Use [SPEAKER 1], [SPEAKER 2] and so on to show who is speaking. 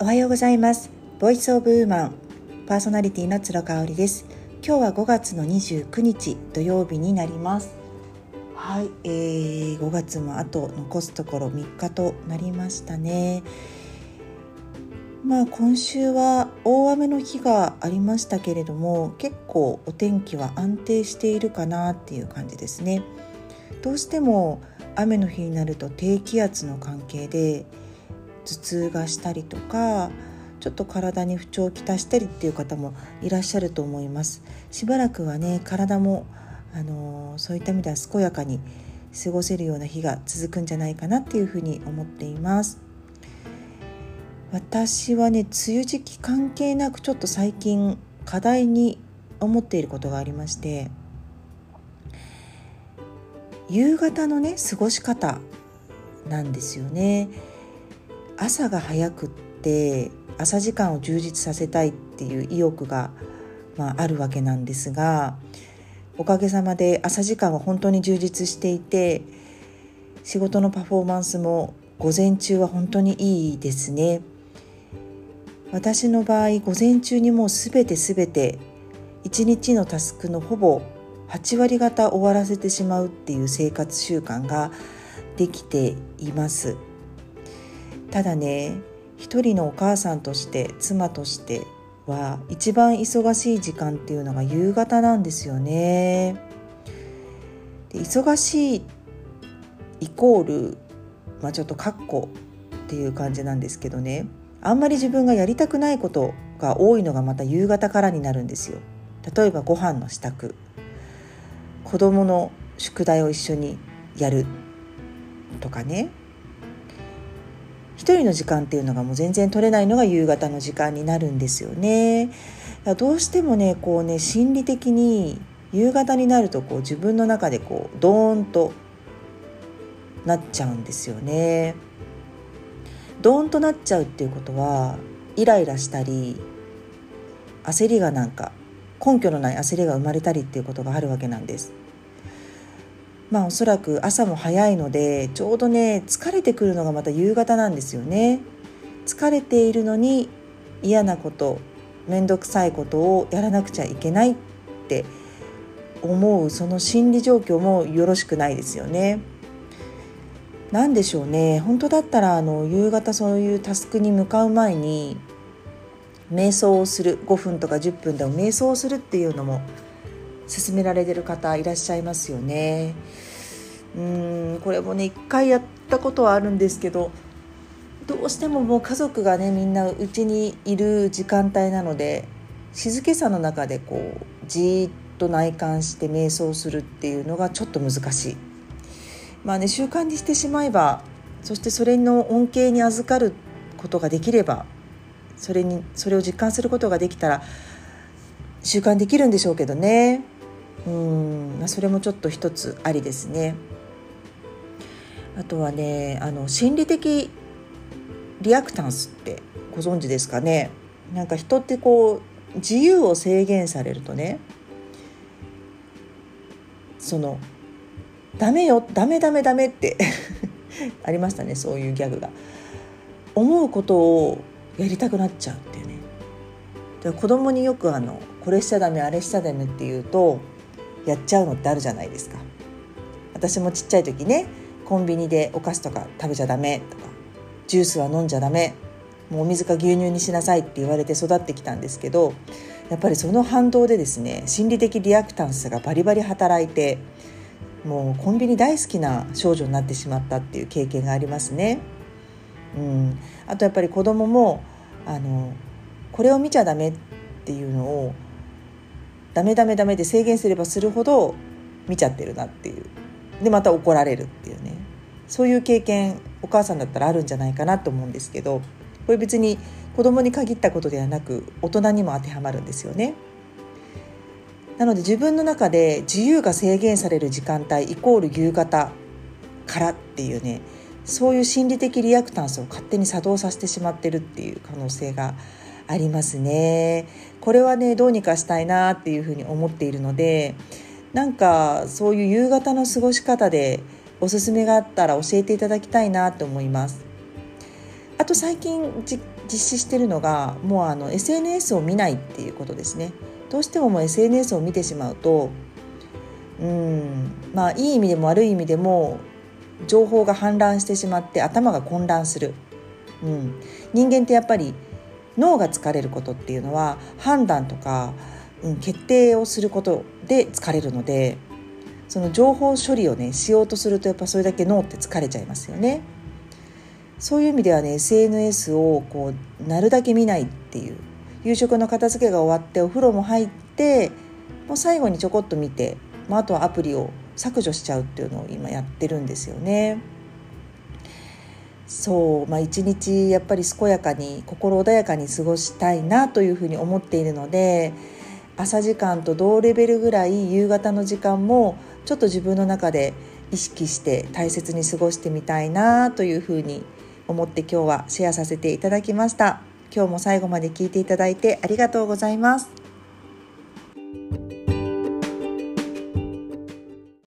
[SPEAKER 1] おはようございます。ボイスオブウーマンパーソナリティの鶴香織です。今日は5月の29日土曜日になります。はい、えー、5月もあと残すところ3日となりましたね。まあ今週は大雨の日がありましたけれども結構お天気は安定しているかなっていう感じですね。どうしても雨の日になると低気圧の関係で頭痛がしたりとかちょっと体に不調をきたしたりっていう方もいらっしゃると思います。しばらくはね体もあのそういった意味では健やかに過ごせるような日が続くんじゃないかなっていうふうに思っています。私はね梅雨時期関係なくちょっと最近課題に思っていることがありまして夕方のね過ごし方なんですよね。朝が早くって朝時間を充実させたいっていう意欲が、まあ、あるわけなんですがおかげさまで朝時間は本当に充実していて仕事のパフォーマンスも午前中は本当にいいですね。私の場合午前中にもう全て全て一日のタスクのほぼ8割方終わらせてしまうっていう生活習慣ができています。ただね一人のお母さんとして妻としては一番忙しい時間っていうのが夕方なんですよね。で忙しいイコールまあちょっとカッコっていう感じなんですけどね。あんまり自分がやりたくないことが多いのがまた夕方からになるんですよ。例えばご飯の支度。子供の宿題を一緒にやるとかね。一人の時間っていうのがもう全然取れないのが夕方の時間になるんですよね。どうしてもねこうね心理的に夕方になるとこう自分の中でこうドーンとなっちゃうんですよね。ドーンとなっちゃうっていうことはイライラしたり焦りがなんか根拠のない焦りが生まれたりっていうことがあるわけなんです。まあおそらく朝も早いのでちょうどね疲れてくるのがまた夕方なんですよね。疲れているのに嫌なこと面倒くさいことをやらなくちゃいけないって思うその心理状況もよろしくないですよね。何でしょうね本当だったらあの夕方そういうタスクに向かう前に瞑想をする5分とか10分でも瞑想をするっていうのも勧められてる方いらっしゃいますよね。うんこれもね一回やったことはあるんですけどどうしてももう家族がねみんなうちにいる時間帯なので静けさの中でこうじっと内観して瞑想するっていうのがちょっと難しい。まあね習慣にしてしまえばそしてそれの恩恵に預かることができればそれにそれを実感することができたら習慣できるんでしょうけどねうんそれもちょっと一つありですね。あとはねあの心理的リアクタンスってご存知ですかねなんか人ってこう自由を制限されるとねその「ダメよダメダメダメ」って ありましたねそういうギャグが。思うことをやりたくなっちゃうっていうね。で子供によくあの「これしちゃダメあれしちゃダメ」って言うとやっちゃうのってあるじゃないですか。私もちっちゃい時ねコンビニでお菓子とか食べちゃダメとかジュースは飲んじゃダメもうお水か牛乳にしなさいって言われて育ってきたんですけどやっぱりその反動でですね心理的リアクタンスがバリバリ働いてもうコンビニ大好きな少女になってしまったっていう経験がありますね。うん、あとやっぱり子供もあのこれを見ちゃダメっていうのをダメダメダメで制限すればするほど見ちゃってるなっていうでまた怒られるっていうねそういう経験お母さんだったらあるんじゃないかなと思うんですけどこれ別に子供に限ったことではなく大人にも当てはまるんですよね。なので自分の中で自由が制限される時間帯イコール夕方からっていうねそういう心理的リアクタンスを勝手に作動させてしまってるっていう可能性がありますね。これはねどうにかしたいなっていうふうに思っているのでなんかそういう夕方の過ごし方でおすすめがあったら教えていただきたいなと思います。あと最近実施してるのがもうあの SNS を見ないっていうことですねどうしてももう SNS を見てしまうとうんまあいい意味でも悪い意味でも情報が氾濫してしまって頭が混乱する、うん、人間ってやっぱり脳が疲れることっていうのは判断とか、うん、決定をすることで疲れるのでその情報処理をねしようとするとやっぱそれだけ脳って疲れちゃいますよね。そういう意味ではね SNS をこうなるだけ見ないっていう夕食の片付けが終わってお風呂も入ってもう最後にちょこっと見て、まあ、あとはアプリを削除しちゃうっていうのを今やってるんですよね。そうまあ一日やっぱり健やかに心穏やかに過ごしたいなというふうに思っているので朝時間と同レベルぐらい夕方の時間もちょっと自分の中で意識して大切に過ごしてみたいなというふうに思って今日はシェアさせていただきました。今日も最後まで聞いていただいてありがとうございます。